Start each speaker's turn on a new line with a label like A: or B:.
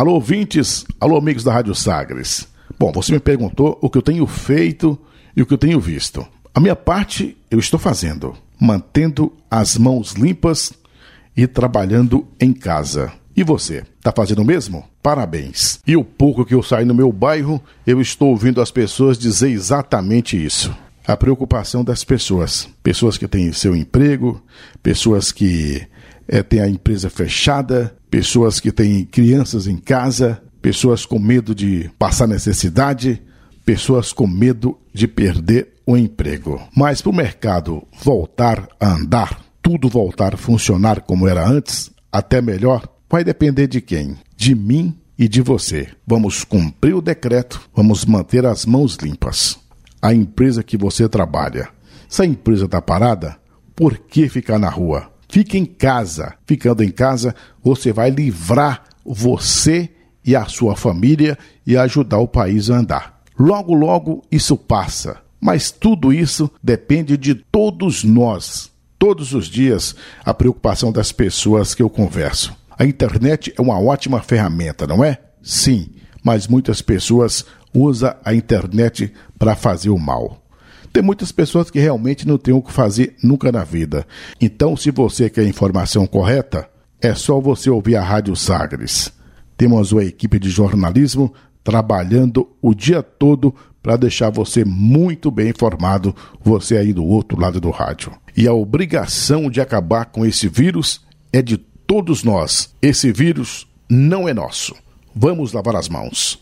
A: Alô, ouvintes, alô, amigos da Rádio Sagres. Bom, você me perguntou o que eu tenho feito e o que eu tenho visto. A minha parte eu estou fazendo, mantendo as mãos limpas e trabalhando em casa. E você, está fazendo o mesmo? Parabéns. E o pouco que eu saí no meu bairro, eu estou ouvindo as pessoas dizer exatamente isso. A preocupação das pessoas. Pessoas que têm seu emprego, pessoas que é, têm a empresa fechada, pessoas que têm crianças em casa, pessoas com medo de passar necessidade, pessoas com medo de perder o emprego. Mas para o mercado voltar a andar, tudo voltar a funcionar como era antes, até melhor, vai depender de quem? De mim e de você. Vamos cumprir o decreto, vamos manter as mãos limpas. A empresa que você trabalha. Se a empresa está parada, por que ficar na rua? Fique em casa. Ficando em casa, você vai livrar você e a sua família e ajudar o país a andar. Logo, logo isso passa. Mas tudo isso depende de todos nós. Todos os dias, a preocupação das pessoas que eu converso. A internet é uma ótima ferramenta, não é? Sim, mas muitas pessoas usam a internet para fazer o mal. Tem muitas pessoas que realmente não têm o que fazer nunca na vida. Então, se você quer informação correta, é só você ouvir a Rádio Sagres. Temos uma equipe de jornalismo trabalhando o dia todo para deixar você muito bem informado, você aí do outro lado do rádio. E a obrigação de acabar com esse vírus é de todos nós. Esse vírus não é nosso. Vamos lavar as mãos.